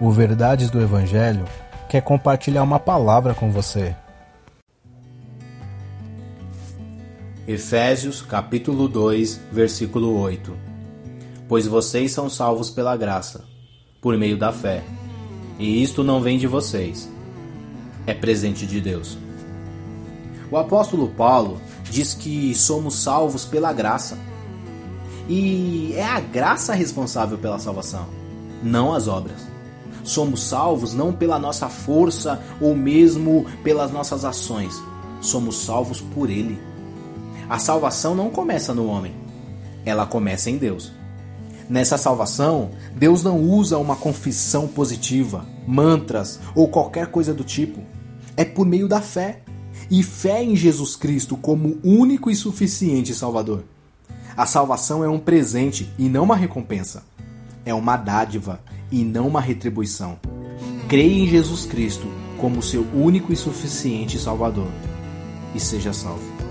O Verdades do Evangelho quer compartilhar uma palavra com você. Efésios capítulo 2, versículo 8. Pois vocês são salvos pela graça, por meio da fé. E isto não vem de vocês, é presente de Deus. O apóstolo Paulo diz que somos salvos pela graça. E é a graça responsável pela salvação, não as obras. Somos salvos não pela nossa força ou mesmo pelas nossas ações. Somos salvos por Ele. A salvação não começa no homem, ela começa em Deus. Nessa salvação, Deus não usa uma confissão positiva, mantras ou qualquer coisa do tipo. É por meio da fé. E fé em Jesus Cristo como único e suficiente Salvador. A salvação é um presente e não uma recompensa. É uma dádiva e não uma retribuição. Creia em Jesus Cristo como seu único e suficiente Salvador e seja salvo.